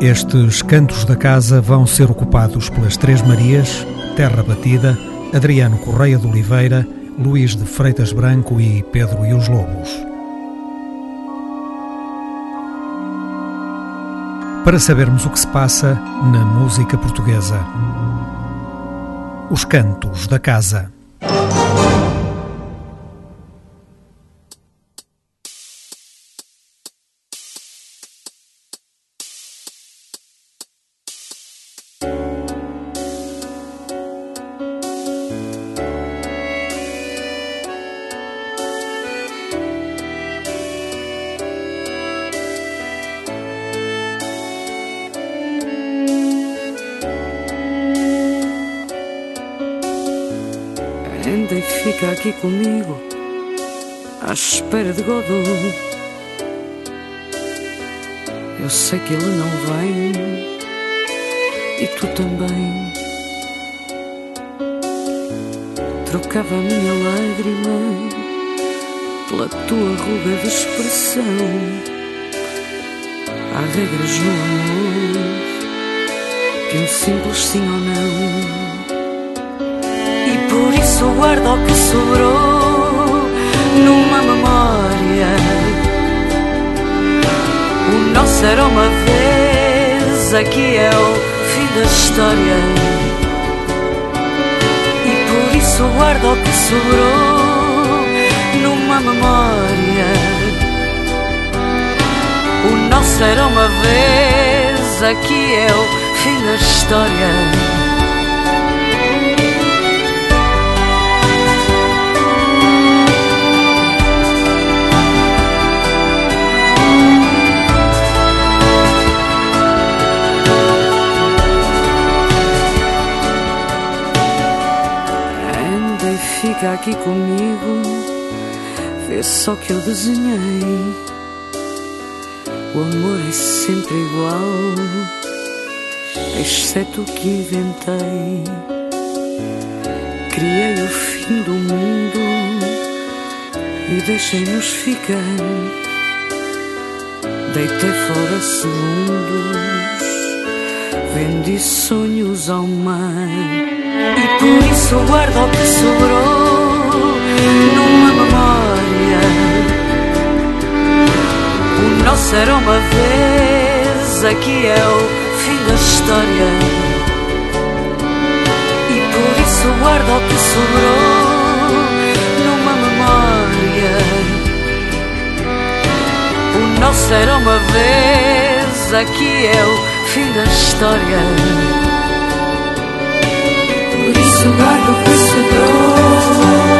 Estes cantos da casa vão ser ocupados pelas Três Marias, Terra Batida, Adriano Correia de Oliveira, Luís de Freitas Branco e Pedro e os Lobos. Para sabermos o que se passa na música portuguesa. Os Cantos da Casa. Espera de Godot. Eu sei que ele não vem e tu também. Trocava a minha lágrima pela tua ruga de expressão. Há regras no amor que um simples sim ou não por isso guardo o que sobrou numa memória. O nosso era uma vez, aqui é o fim da história. E por isso guardo o que sobrou numa memória. O nosso era uma vez, aqui é o fim da história. Fica aqui comigo, vê só que eu desenhei. O amor é sempre igual, exceto o que inventei. Criei o fim do mundo e deixei-nos ficar. Deitei fora segundos, vendi sonhos ao mar. E por isso guardo o que sobrou numa memória. O nosso era uma vez, aqui é o fim da história. E por isso guardo o que sobrou numa memória. O nosso era uma vez, aqui é o fim da história guardo que sobrou. Será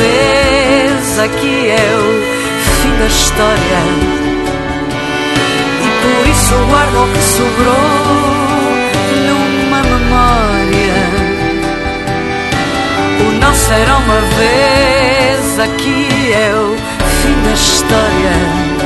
uma vez, aqui é o fim da história. E por isso guardo o que sobrou numa memória. O não será uma vez, aqui é o fim da história.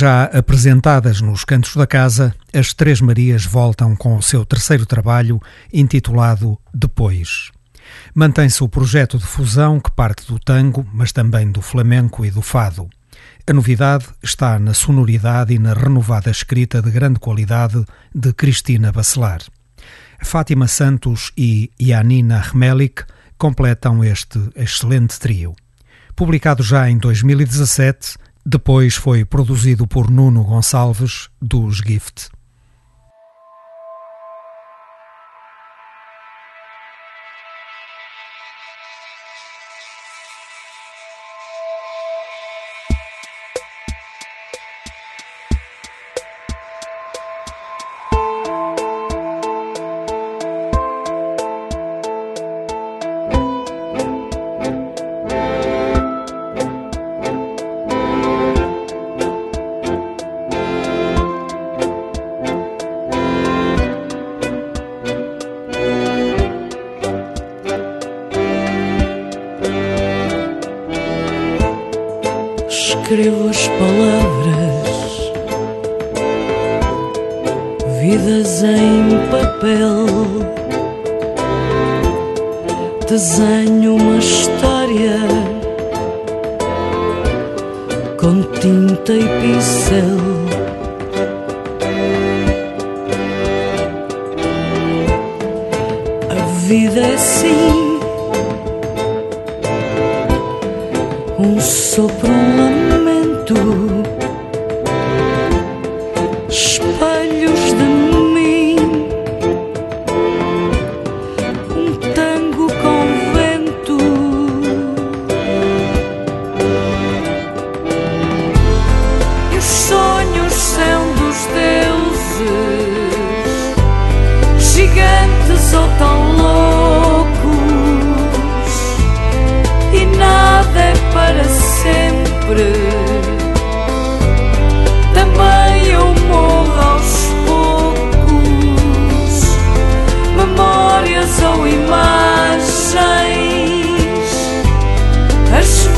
Já apresentadas nos cantos da casa, as Três Marias voltam com o seu terceiro trabalho, intitulado Depois. Mantém-se o projeto de fusão que parte do tango, mas também do flamenco e do fado. A novidade está na sonoridade e na renovada escrita de grande qualidade de Cristina Bacelar. Fátima Santos e Yanina Remelik completam este excelente trio. Publicado já em 2017, depois foi produzido por Nuno Gonçalves, dos Gift.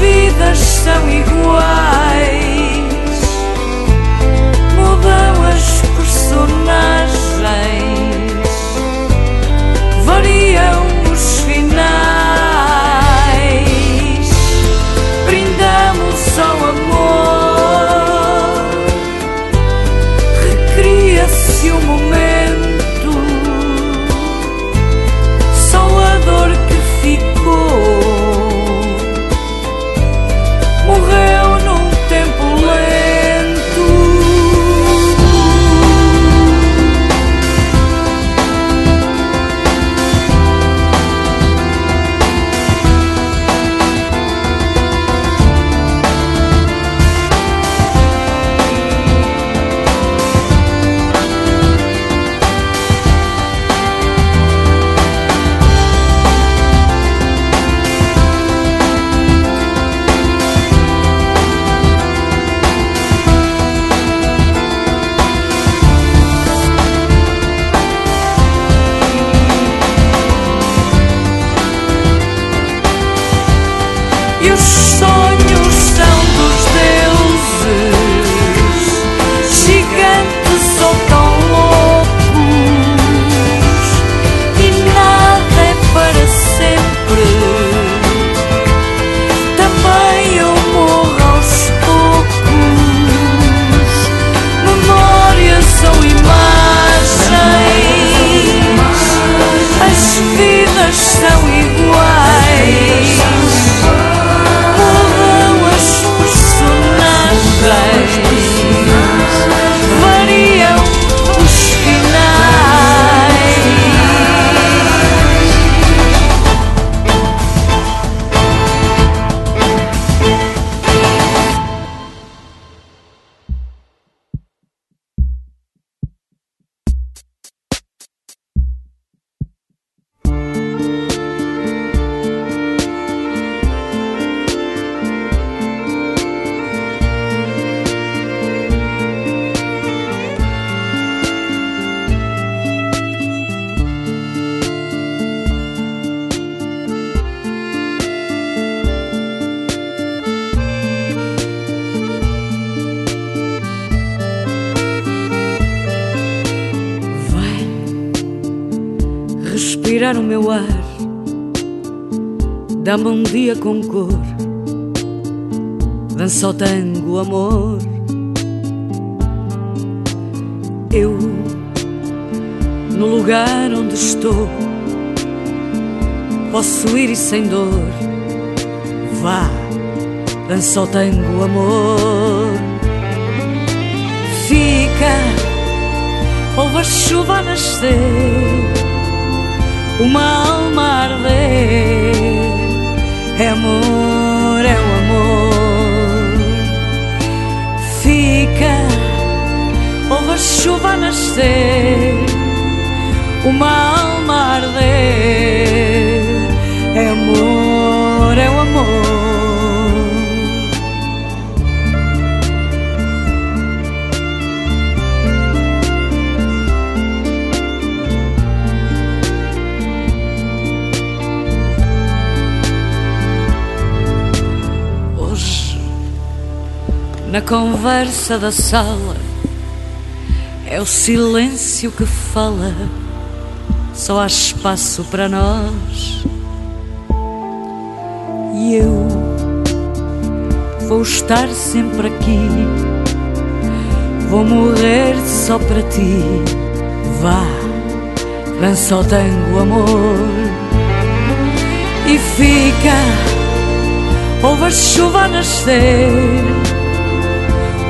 vidas são iguais. Dá-me um dia com cor, dança o tango, amor. Eu, no lugar onde estou, posso ir e sem dor. Vá, dança o tango amor. Fica, ouve a chuva nascer, uma alma arder. É amor, é o amor. Fica, ouve a chuva nascer, uma alma arder. É amor, é o amor. Na conversa da sala. É o silêncio que fala, só há espaço para nós. E eu vou estar sempre aqui, vou morrer só para ti. Vá, dança o tango, amor, e fica, ouve a chuva nascer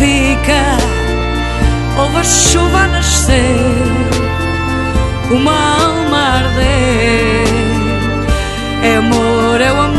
Fica, ouve a chuva nascer. Uma alma arder. É amor, é o amor.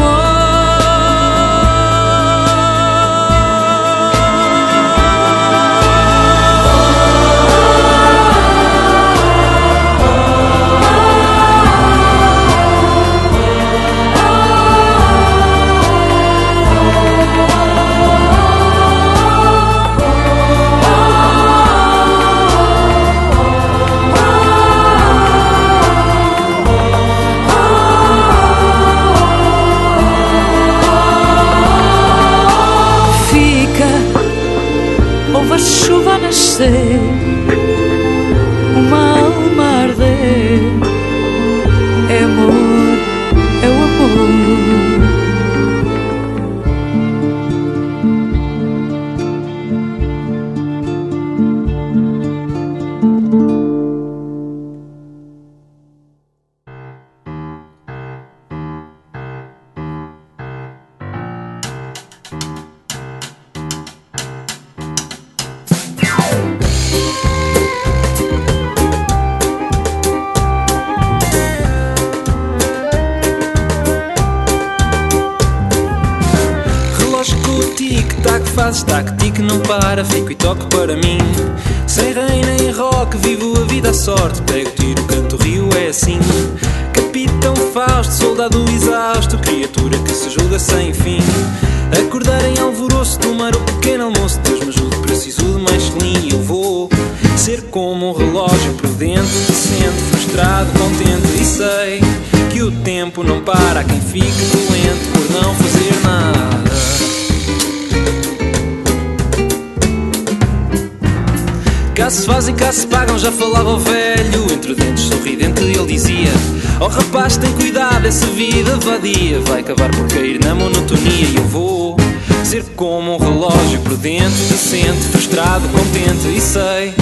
acabar por cair na monotonia e eu vou ser como um relógio prudente, decente, frustrado, contente e sei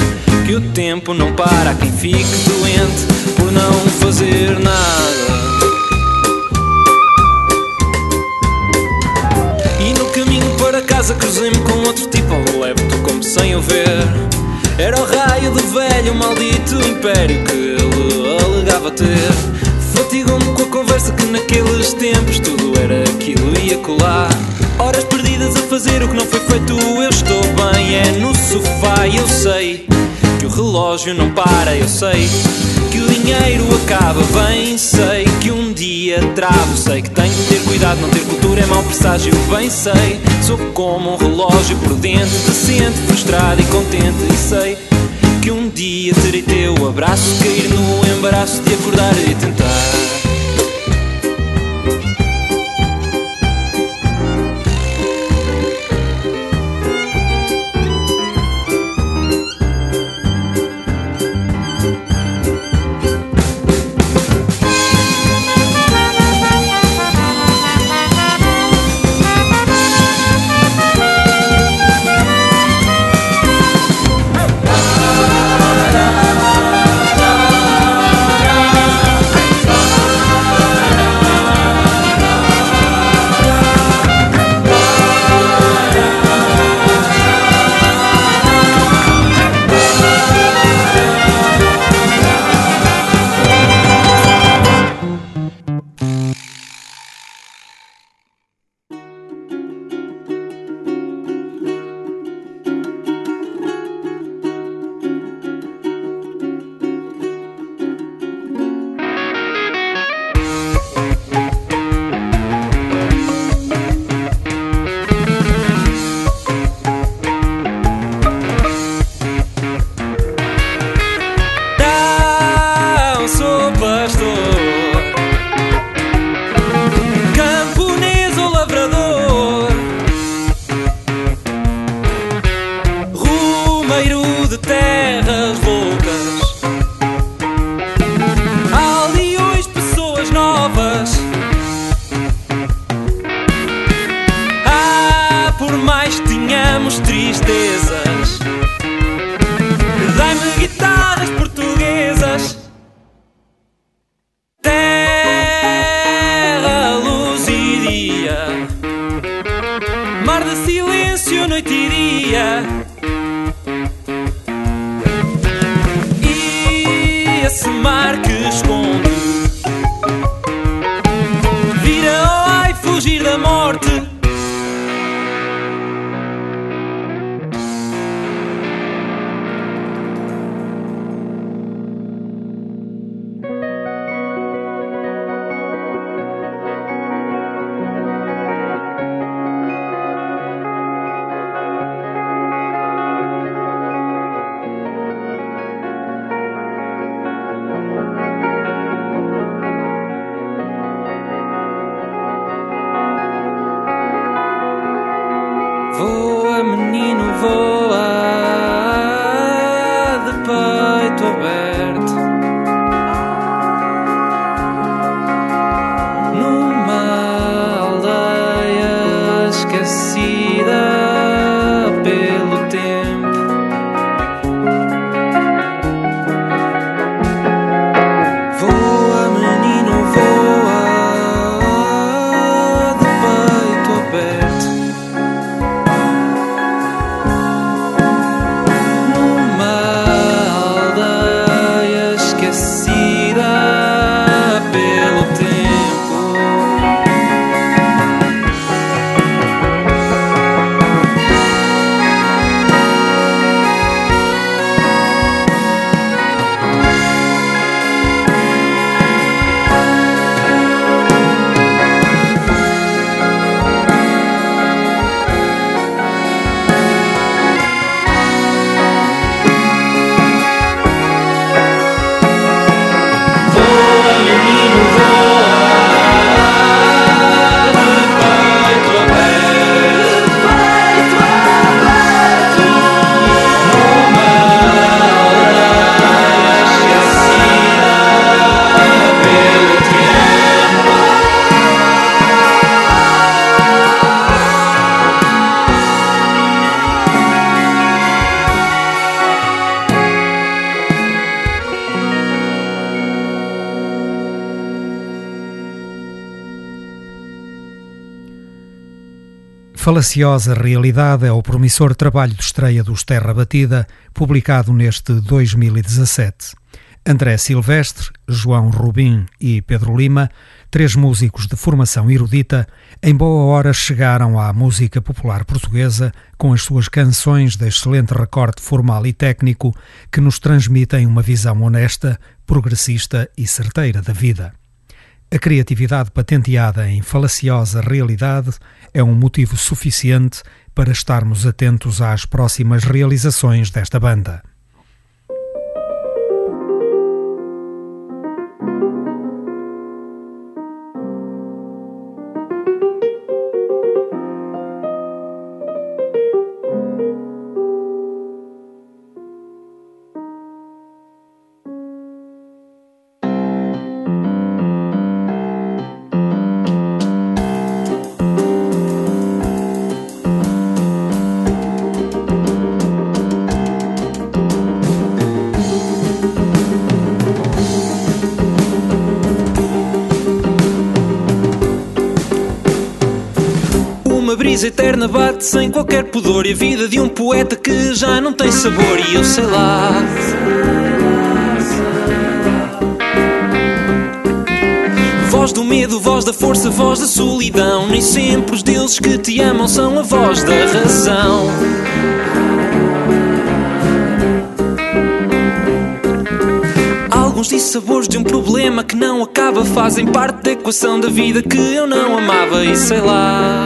que o tempo não para quem fique doente por não fazer nada. E no caminho para casa cruzei-me com outro tipo ao levo como sem o ver. Era o raio do velho, maldito império que ele alegava ter. Fatigou-me com a conversa que naqueles tempos tudo era aquilo e acolá. Horas perdidas a fazer o que não foi feito. Eu estou bem, é no sofá. Eu sei que o relógio não para. Eu sei que o dinheiro acaba. Bem, sei que um dia travo. Sei que tenho que ter cuidado. Não ter cultura é mau presságio. Bem, sei. Sou como um relógio prudente, decente, frustrado e contente. E sei que um dia terei teu abraço, cair no embaraço de acordar e tentar mar que esconde. Falaciosa Realidade é o promissor trabalho de estreia dos Terra Batida, publicado neste 2017. André Silvestre, João Rubim e Pedro Lima, três músicos de formação erudita, em boa hora chegaram à música popular portuguesa com as suas canções de excelente recorte formal e técnico que nos transmitem uma visão honesta, progressista e certeira da vida. A criatividade patenteada em falaciosa realidade é um motivo suficiente para estarmos atentos às próximas realizações desta banda. Eterna bate sem qualquer pudor E a vida de um poeta que já não tem sabor. E eu sei lá. Voz do medo, voz da força, voz da solidão. Nem sempre os deuses que te amam são a voz da razão. Alguns dissabores de um problema que não acaba Fazem parte da equação da vida que eu não amava E sei lá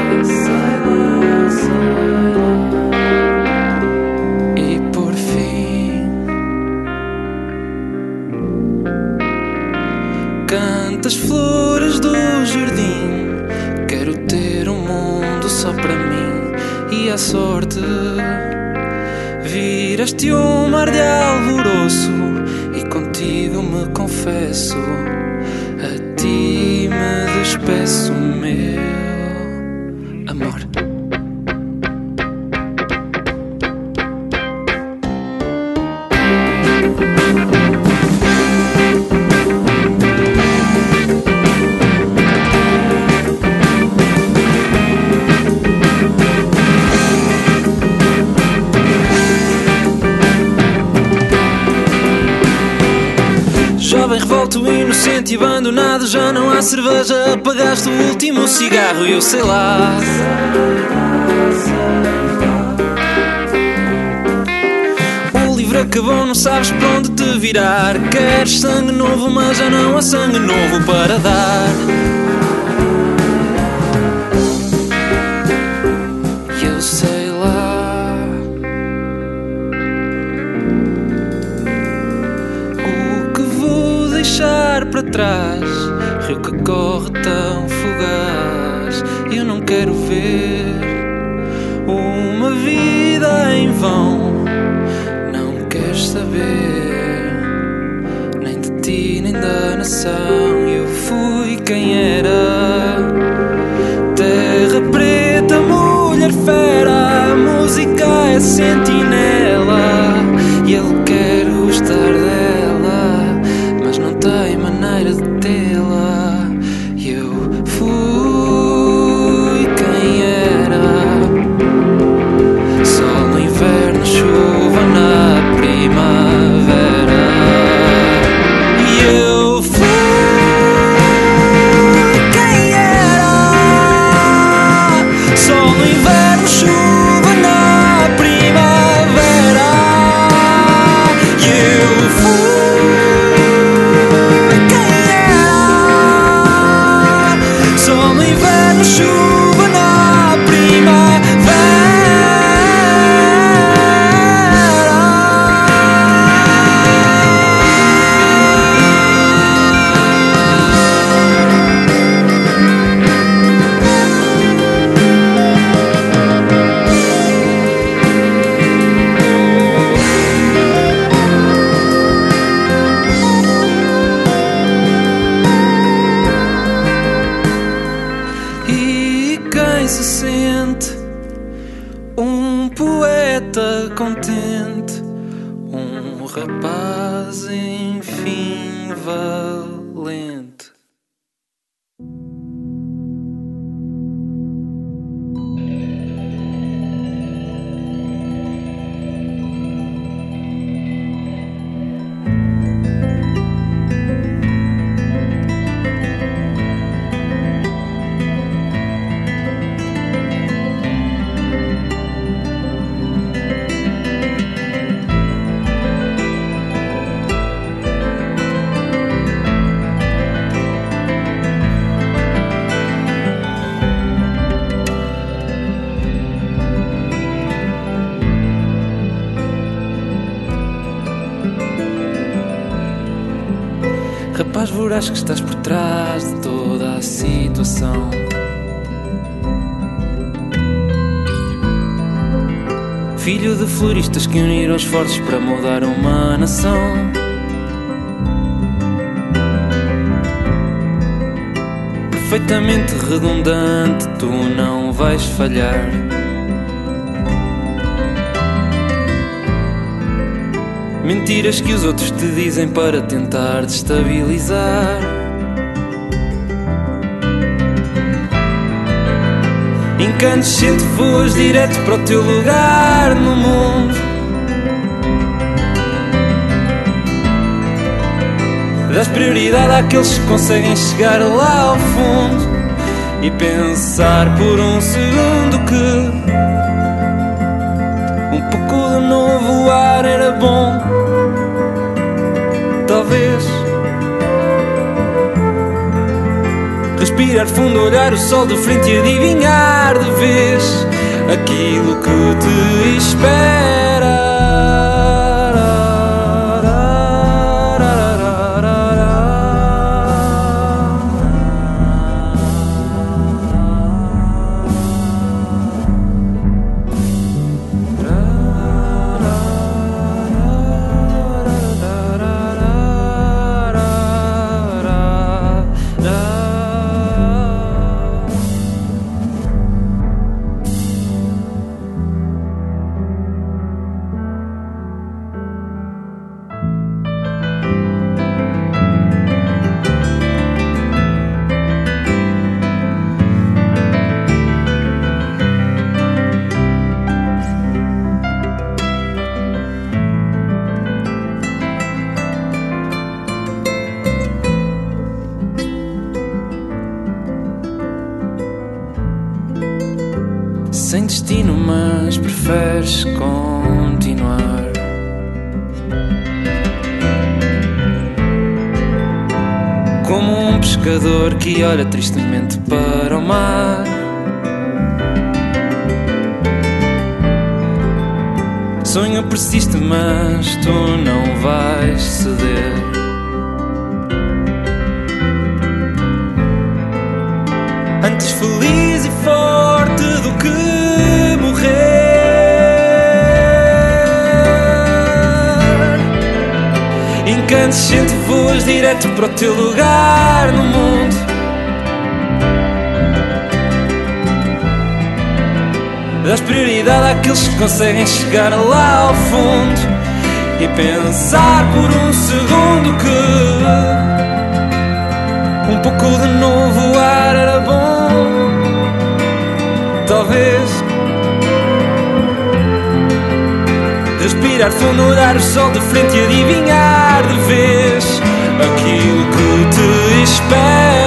E eu sei lá O livro acabou, não sabes para onde te virar Queres sangue novo, mas já não há sangue novo para dar para trás. Rio que corre tão fugaz. Quero ver uma vida em vão. Não queres saber nem de ti, nem da nação. Eu fui quem era. Terra preta, mulher fera. A música é sentinela. E ele quer gostar Rapaz voraz que estás por trás de toda a situação. Filho de floristas que uniram esforços para mudar uma nação. Perfeitamente redundante, tu não vais falhar. Mentiras que os outros te dizem para tentar destabilizar. Incandescente voas direto para o teu lugar no mundo. Das prioridade àqueles que conseguem chegar lá ao fundo e pensar por um segundo que respirar fundo, olhar o sol de frente e adivinhar de vez aquilo que te espera. Tu não vais ceder. Antes feliz e forte do que morrer. Incandescente voas direto para o teu lugar no mundo. Das prioridade àqueles que conseguem chegar lá ao fundo e pensar por um segundo que um pouco de novo ar era bom. Talvez respirar fundo, olhar o sol de frente e adivinhar de vez aquilo que te espera.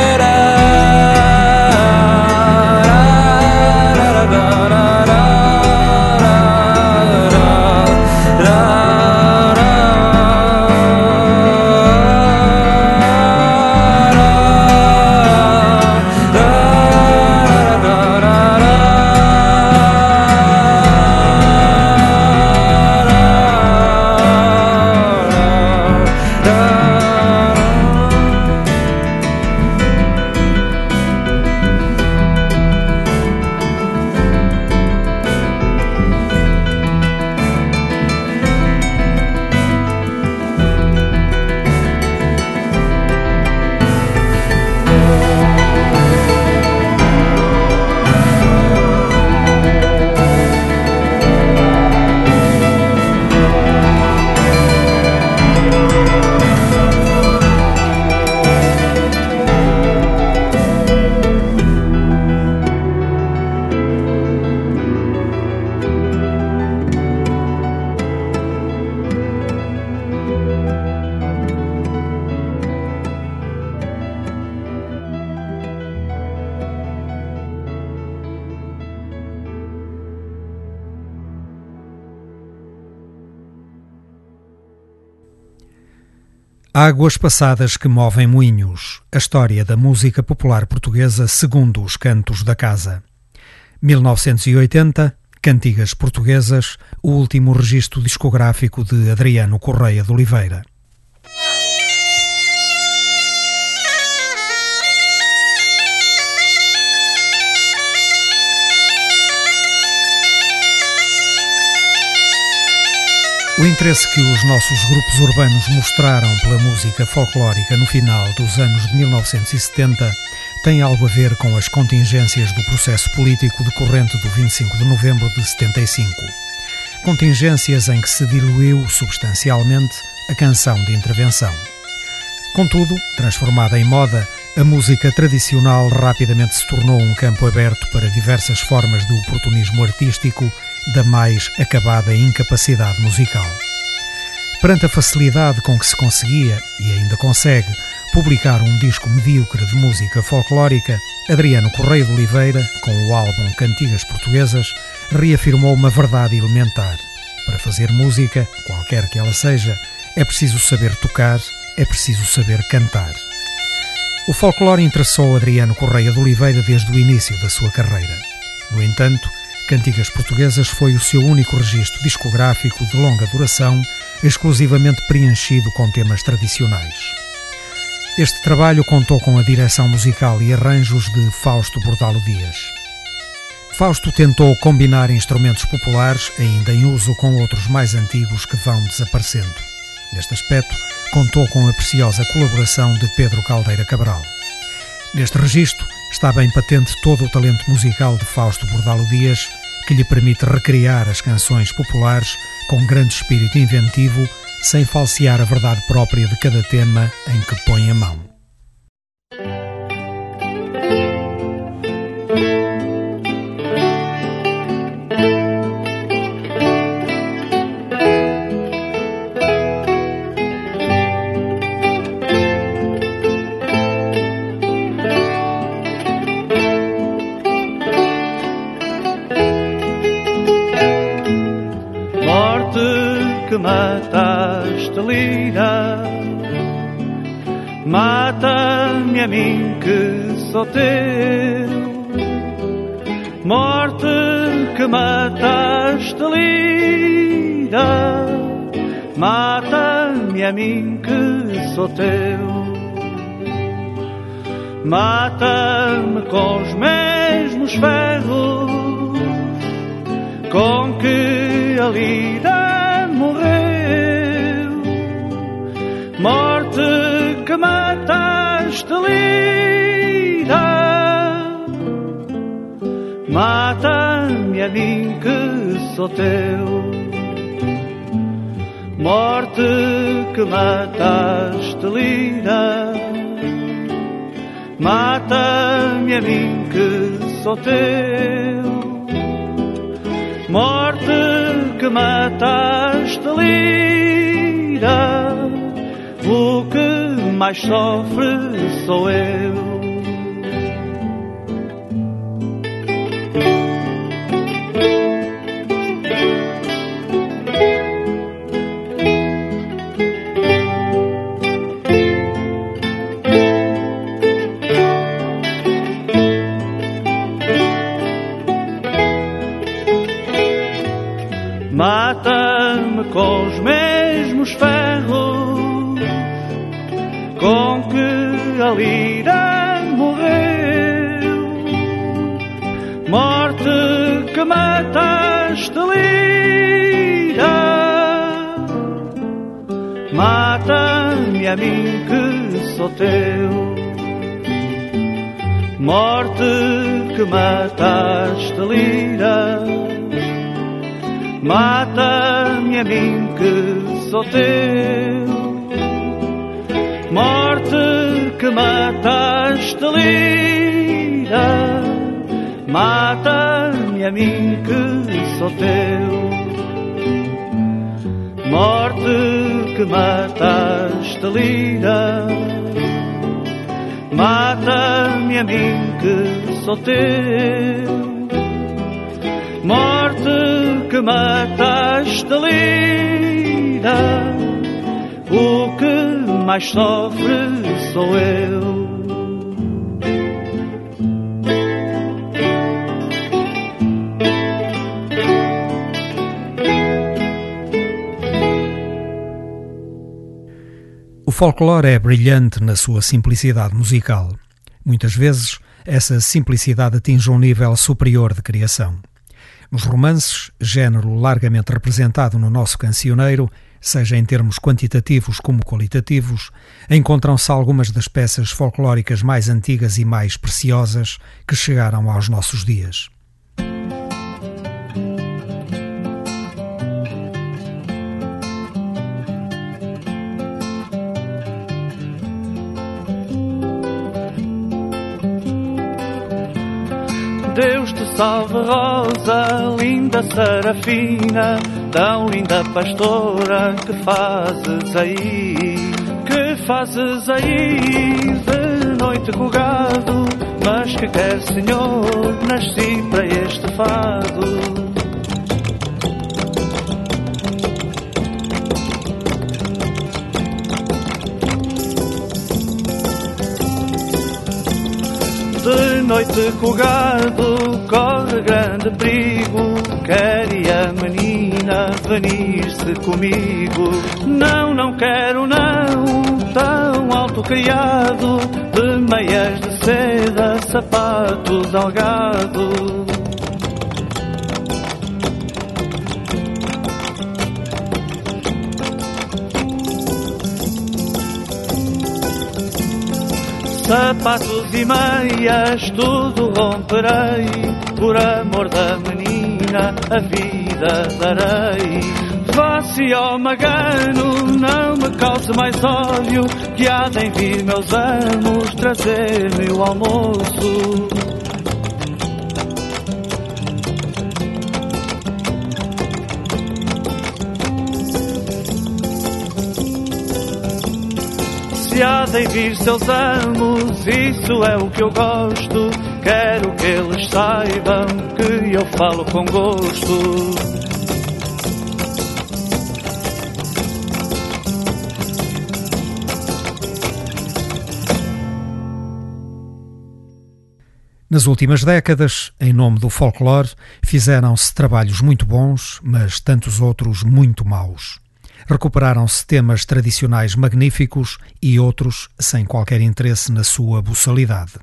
Águas passadas que movem moinhos. A história da música popular portuguesa segundo os cantos da casa. 1980, Cantigas Portuguesas, o último registro discográfico de Adriano Correia de Oliveira. O interesse que os nossos grupos urbanos mostraram pela música folclórica no final dos anos de 1970 tem algo a ver com as contingências do processo político decorrente do 25 de novembro de 75. Contingências em que se diluiu substancialmente a canção de intervenção. Contudo, transformada em moda, a música tradicional rapidamente se tornou um campo aberto para diversas formas de oportunismo artístico da mais acabada incapacidade musical. Perante a facilidade com que se conseguia, e ainda consegue, publicar um disco medíocre de música folclórica, Adriano Correia de Oliveira, com o álbum Cantigas Portuguesas, reafirmou uma verdade elementar. Para fazer música, qualquer que ela seja, é preciso saber tocar, é preciso saber cantar. O folclore interessou Adriano Correia de Oliveira desde o início da sua carreira. No entanto, Cantigas Portuguesas foi o seu único registro discográfico de longa duração, exclusivamente preenchido com temas tradicionais. Este trabalho contou com a direção musical e arranjos de Fausto Bordalo Dias. Fausto tentou combinar instrumentos populares ainda em uso com outros mais antigos que vão desaparecendo. Neste aspecto, contou com a preciosa colaboração de Pedro Caldeira Cabral. Neste registro está bem patente todo o talento musical de Fausto Bordalo Dias, que lhe permite recriar as canções populares com grande espírito inventivo, sem falsear a verdade própria de cada tema em que põe a mão. A mim que sou teu Morte que mataste lira Mata-me a mim que sou teu Mata-me com os mesmos ferros Com que a lira morreu. Morte lira, mata-me a mim que sou teu. Morte que mataste lira, mata-me a mim que sou teu. Morte que mataste que mais sofre sou eu. Mim que sou teu. Morte que mataste lira Mata-me a mim que sou teu. Morte que mataste lira, mata-me a mim que sou teu. Morte que mataste lira, mata-me a mim que sou teu. Morte que mataste lira, o que mais sofre sou eu. Folclore é brilhante na sua simplicidade musical. Muitas vezes, essa simplicidade atinge um nível superior de criação. Nos romances, género largamente representado no nosso cancioneiro, seja em termos quantitativos como qualitativos, encontram-se algumas das peças folclóricas mais antigas e mais preciosas que chegaram aos nossos dias. Salve, Rosa, linda serafina, tão linda pastora, que fazes aí? Que fazes aí de noite com gado? Mas que quer, Senhor, nasci para este fado. Noite com o gado corre grande perigo. Queria a menina venir-se comigo? Não, não quero não, tão alto criado De meias de seda, sapatos algado Sapatos e meias, tudo romperei. Por amor da menina, a vida darei. Vá-se ao magano, não me cause mais ódio Que há de vir meus amos trazer-me o almoço De vir seus amos, isso é o que eu gosto. Quero que eles saibam que eu falo com gosto. Nas últimas décadas, em nome do folclore, fizeram-se trabalhos muito bons, mas tantos outros muito maus recuperaram-se temas tradicionais magníficos e outros sem qualquer interesse na sua buçalidade.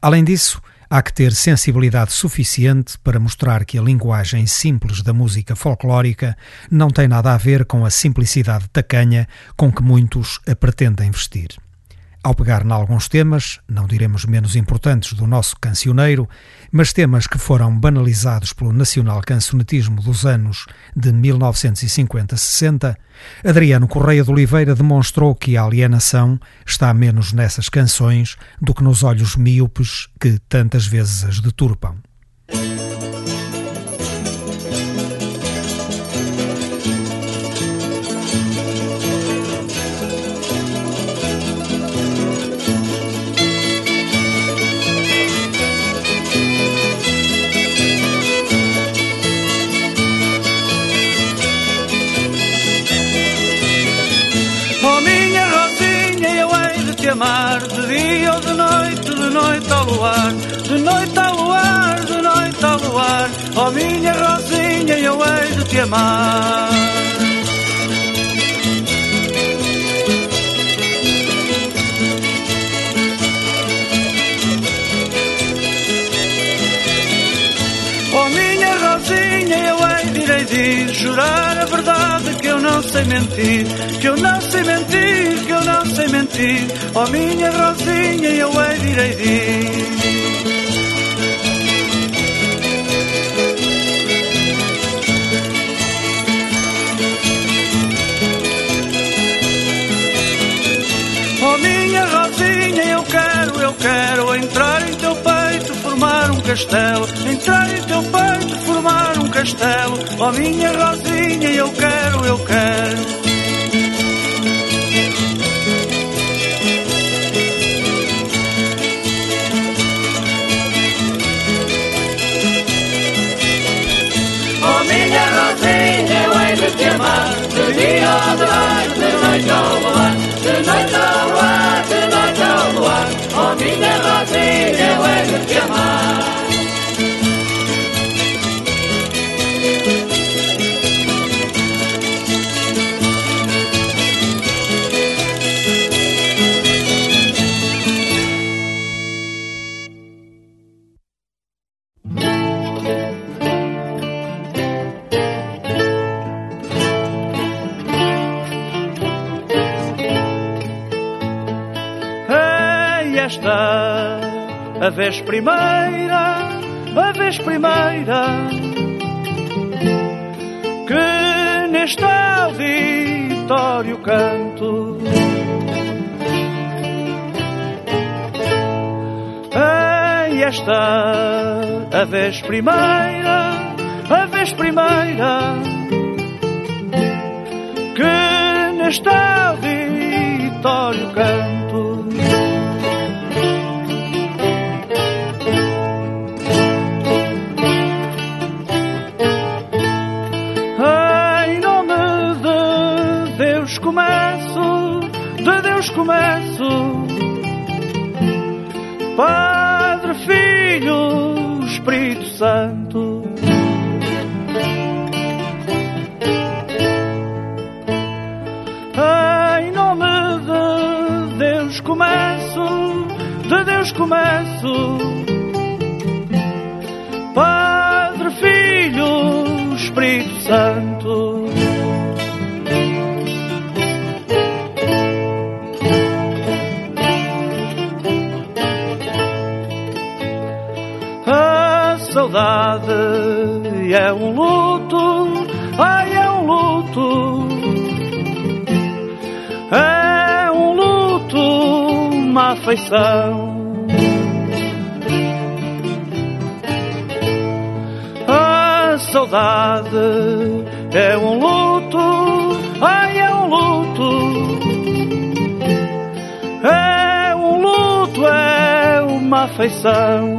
Além disso, há que ter sensibilidade suficiente para mostrar que a linguagem simples da música folclórica não tem nada a ver com a simplicidade tacanha com que muitos a pretendem vestir. Ao pegar em alguns temas, não diremos menos importantes do nosso cancioneiro, mas temas que foram banalizados pelo nacional cancionetismo dos anos de 1950-60, Adriano Correia de Oliveira demonstrou que a alienação está menos nessas canções do que nos olhos míopes que tantas vezes as deturpam. Oh minha Rosinha, eu hei de te amar. Oh minha Rosinha, eu hei de irei de jurar a verdade que eu não sei mentir, que eu não sei mentir, que eu não sei mentir. Oh minha Rosinha, eu hei de irei de castelo. Entrar em teu peito, formar um castelo. Oh minha Rosinha, eu quero, eu quero. Oh minha Rosinha, eu hei de te amar De dia ou de noite, de noite ao luar De noite ao luar, de noite ao luar Oh minha Rosinha, eu hei de te amar vez primeira, a vez primeira que neste auditório canto. Ei, esta a vez primeira, a vez primeira que neste auditório canto. Padre, Filho, Espírito Santo. Em nome de Deus começo, de Deus começo. É um luto, ai é um luto. É um luto, uma afeição. A saudade é um luto, ai é um luto. É um luto, é uma afeição.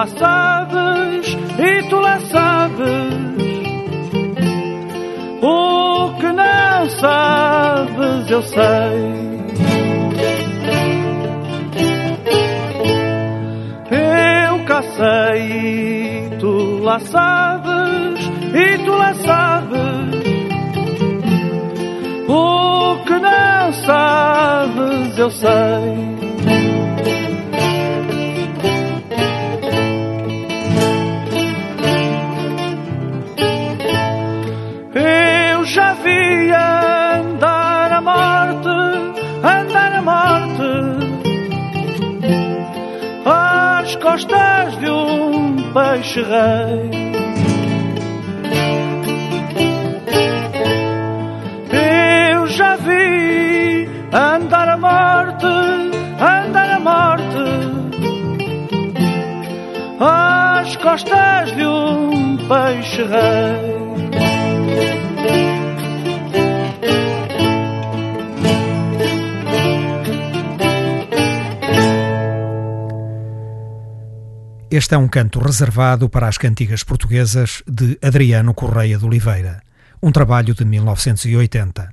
Lá sabes, e tu lá sabes. O que não sabes, eu sei. Eu sei tu lá sabes, e tu lá sabes. O que não sabes, eu sei. Peixe rei. Eu já vi andar a morte, andar a morte, às costas de um peixe rei. Este é um canto reservado para as cantigas portuguesas de Adriano Correia de Oliveira, um trabalho de 1980.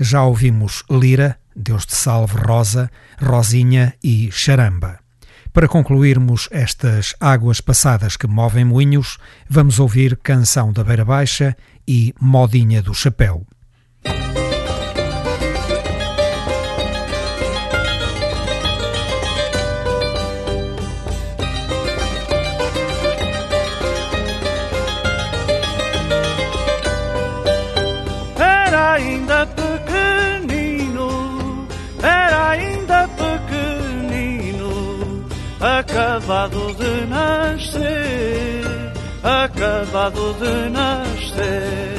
Já ouvimos Lira, Deus te salve Rosa, Rosinha e Charamba. Para concluirmos estas águas passadas que movem moinhos, vamos ouvir Canção da Beira Baixa e Modinha do Chapéu. Pequenino, era ainda pequenino, acabado de nascer, acabado de nascer.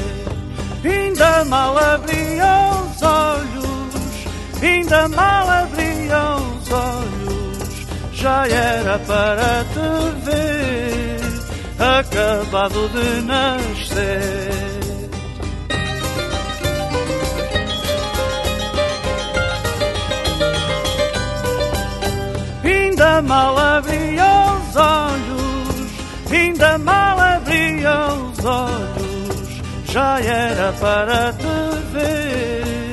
Ainda mal abria os olhos, ainda mal abria os olhos, já era para te ver, acabado de nascer. Ainda mal abria os olhos, ainda mal abria os olhos, já era para te ver,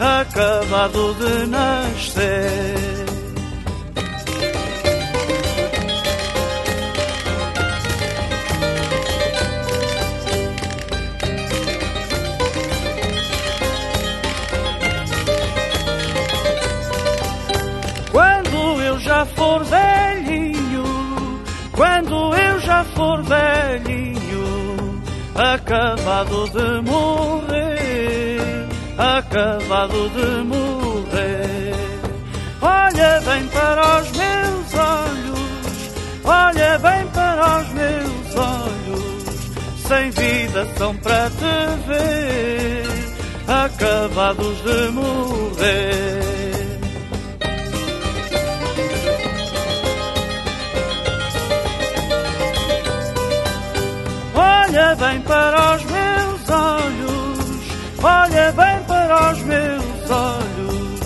acabado de nascer. Já for velhinho, quando eu já for velhinho, acabado de morrer, acabado de morrer. Olha bem para os meus olhos, olha bem para os meus olhos, sem vida são para te ver, acabados de morrer. Olha bem para os meus olhos, olha bem para os meus olhos,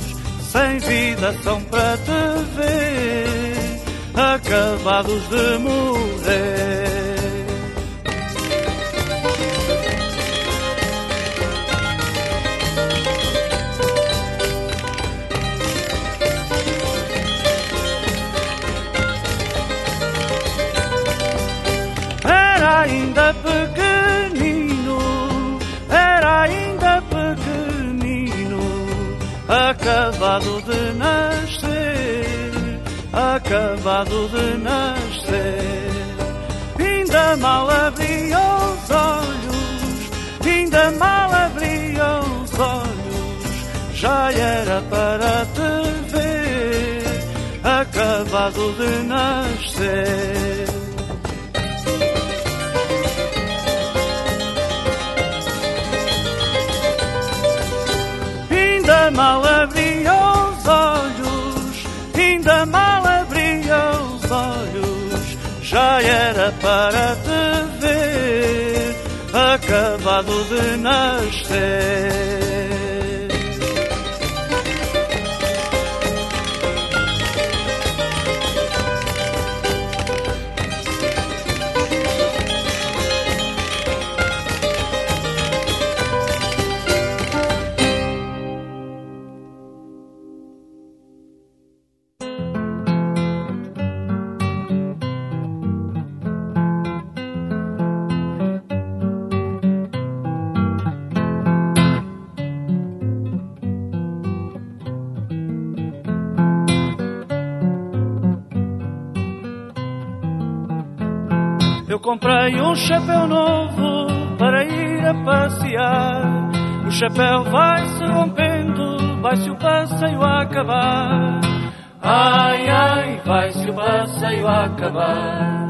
sem vida são para te ver, acabados de morrer. Acabado de nascer, acabado de nascer. Ainda mal abria os olhos, ainda mal abria os olhos, já era para te ver, acabado de nascer. Mal ainda mal abria os olhos, já era para te ver, acabado de nascer. Comprei um chapéu novo para ir a passear. O chapéu vai se rompendo, vai-se o passeio acabar. Ai, ai, vai-se o passeio acabar.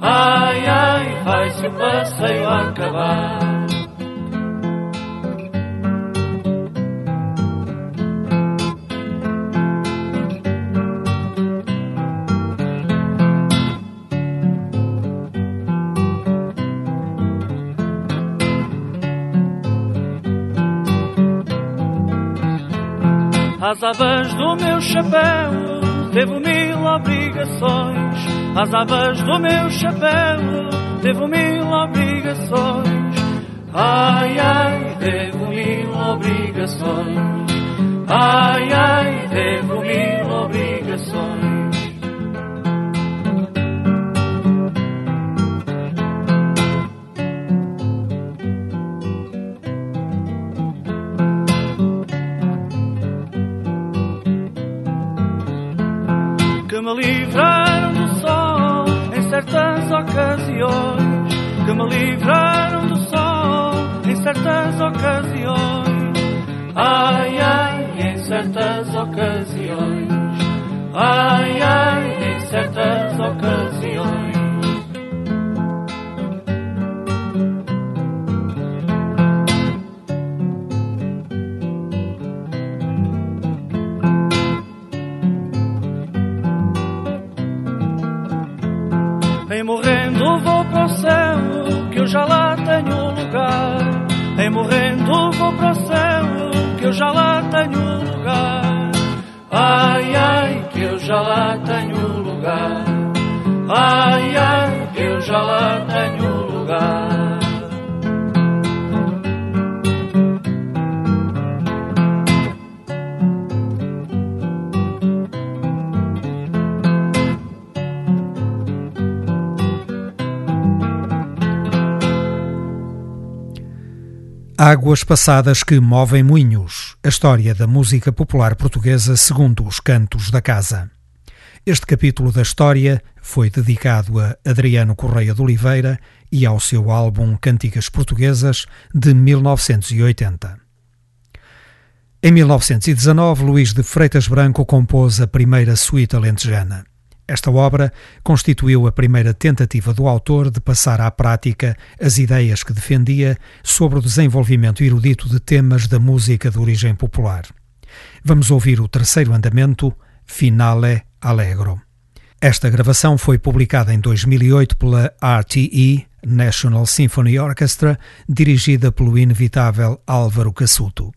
Ai, ai, vai-se o passeio acabar. As abas do meu chapéu devo mil obrigações. As abas do meu chapéu devo mil obrigações. Ai, ai, devo mil obrigações. Ai, ai, devo mil obrigações. Passadas que movem moinhos. A história da música popular portuguesa segundo os cantos da casa. Este capítulo da história foi dedicado a Adriano Correia de Oliveira e ao seu álbum Cantigas Portuguesas de 1980. Em 1919, Luís de Freitas Branco compôs a primeira suíte alentejana. Esta obra constituiu a primeira tentativa do autor de passar à prática as ideias que defendia sobre o desenvolvimento erudito de temas da música de origem popular. Vamos ouvir o terceiro andamento, Finale Allegro. Esta gravação foi publicada em 2008 pela RTE, National Symphony Orchestra, dirigida pelo inevitável Álvaro Cassuto.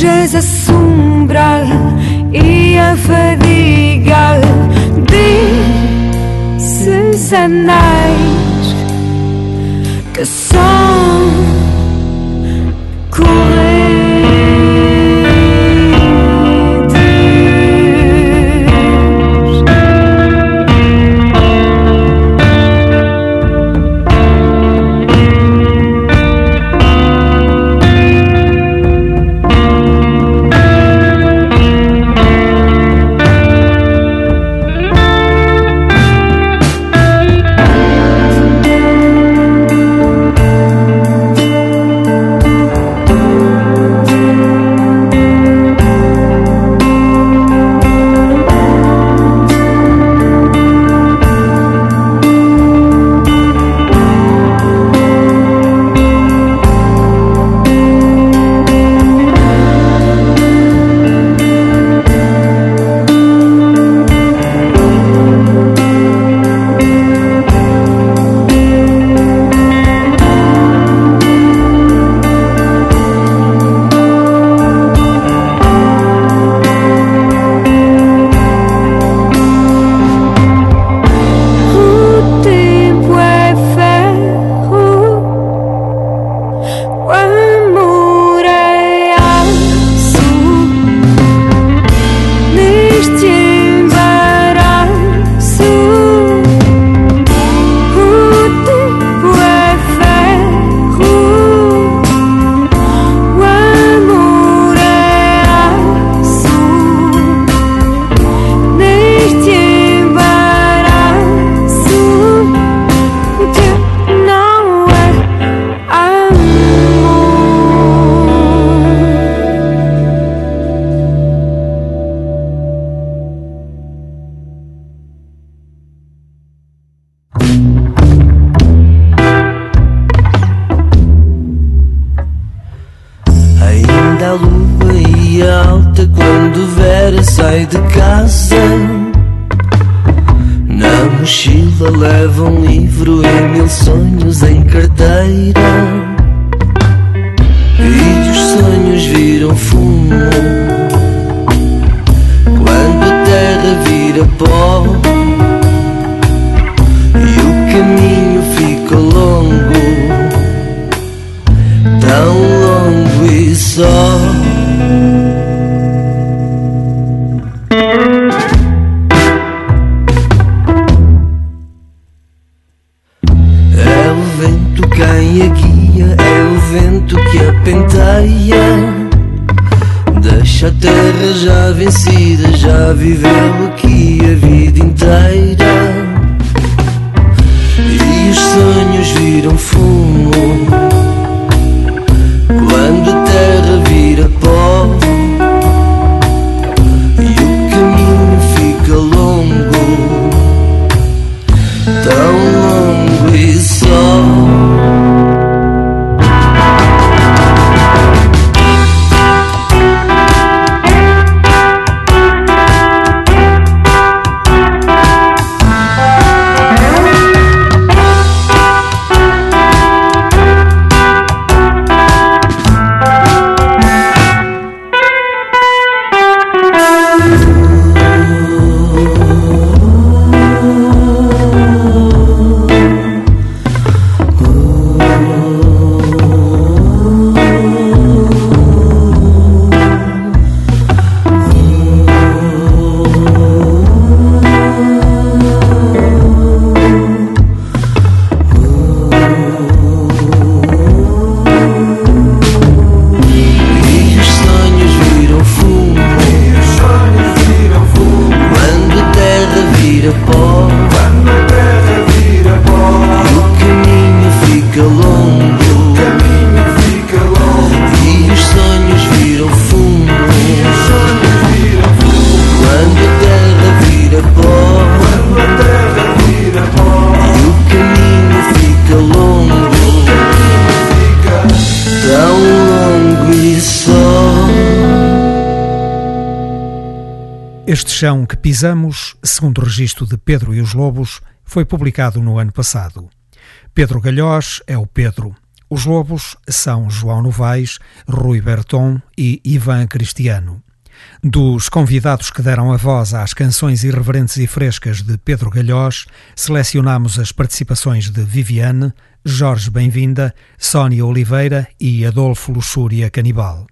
longes a sombra e a fadiga desses anéis que são Precisamos, segundo o registro de Pedro e os Lobos, foi publicado no ano passado. Pedro Galhós é o Pedro. Os Lobos são João Novaes, Rui Berton e Ivan Cristiano. Dos convidados que deram a voz às canções irreverentes e frescas de Pedro Galhós, selecionamos as participações de Viviane, Jorge Bem-vinda, Sónia Oliveira e Adolfo Luxúria Canibal.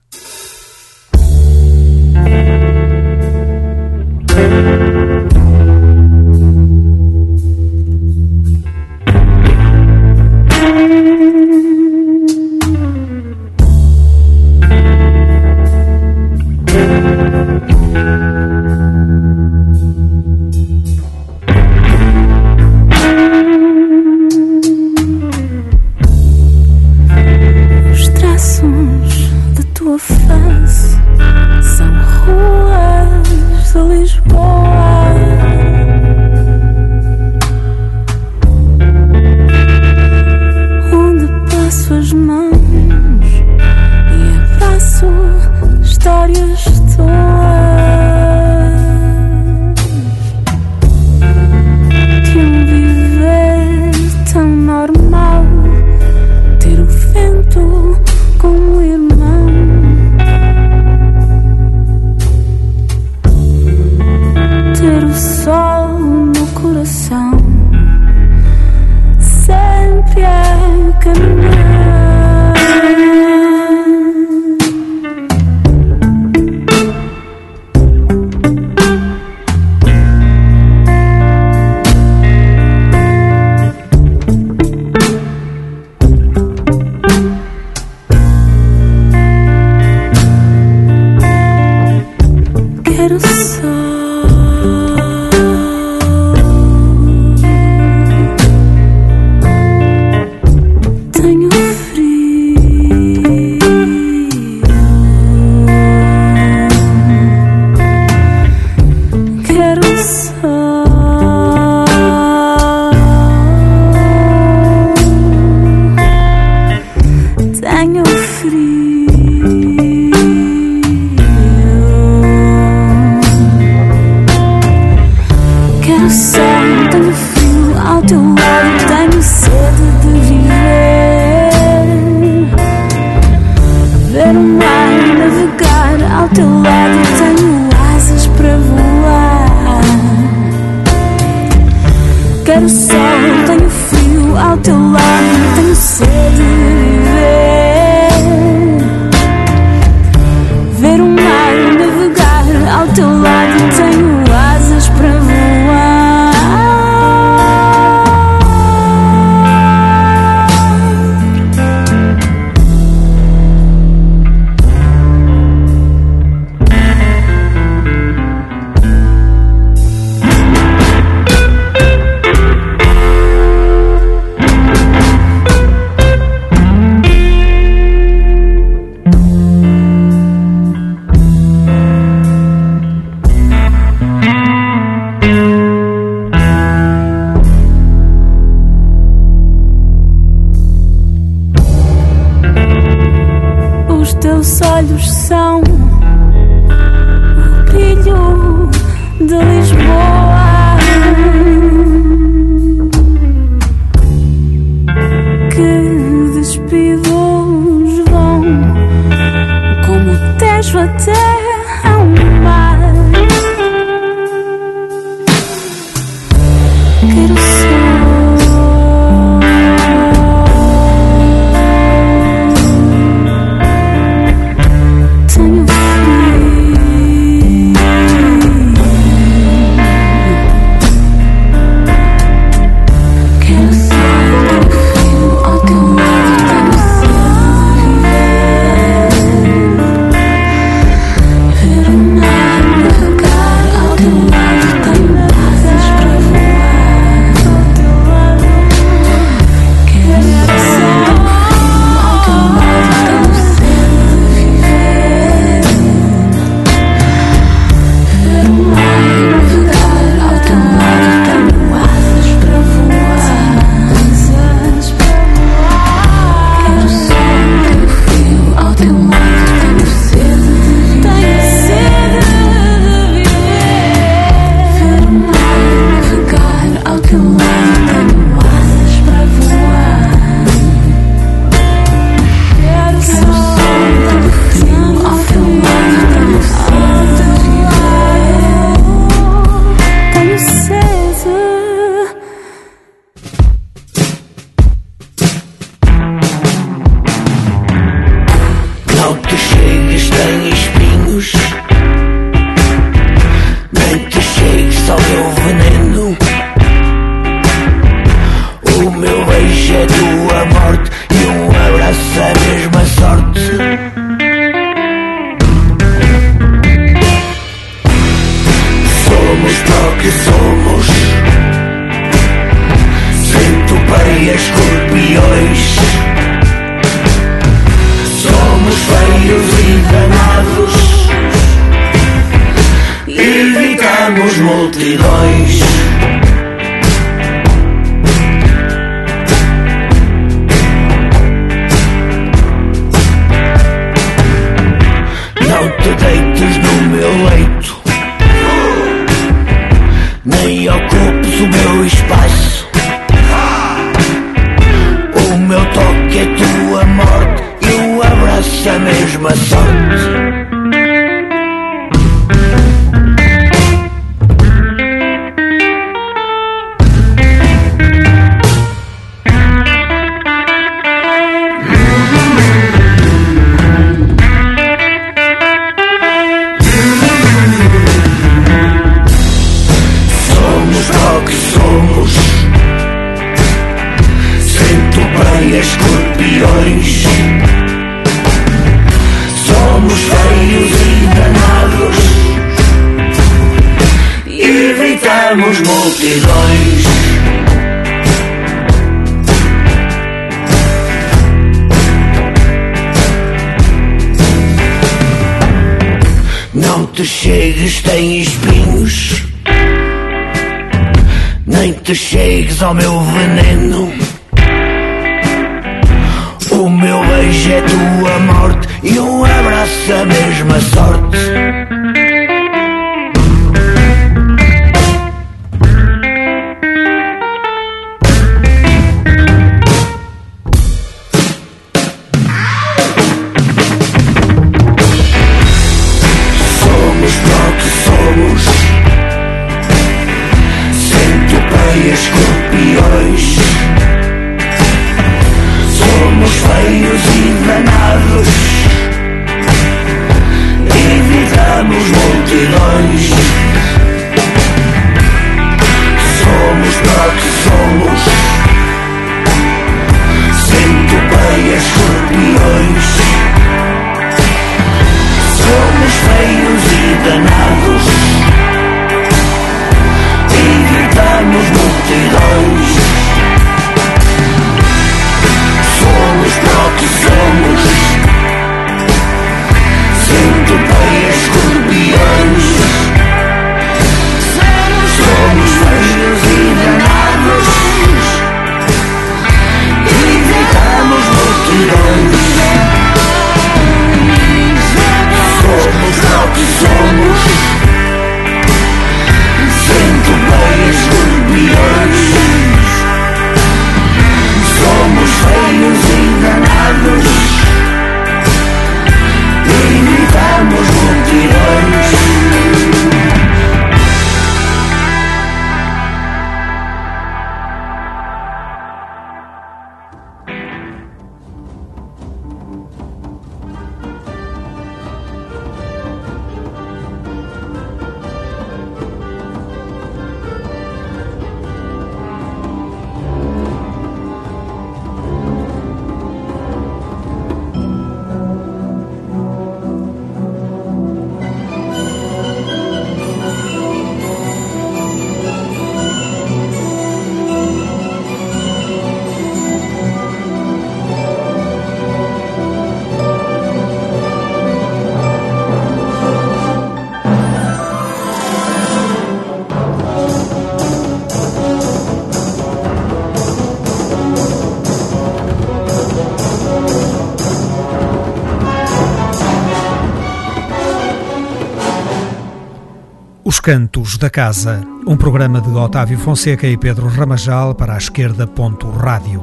Cantos da Casa, um programa de Otávio Fonseca e Pedro Ramajal para a esquerda. Ponto Rádio.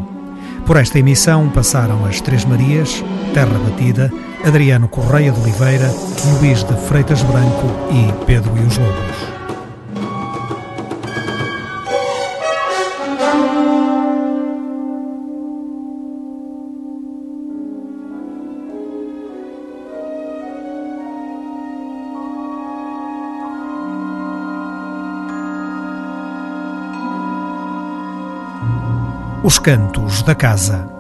Por esta emissão passaram as Três Marias, Terra Batida, Adriano Correia de Oliveira, Luís de Freitas Branco e Pedro e os Lobos. Os Cantos da Casa.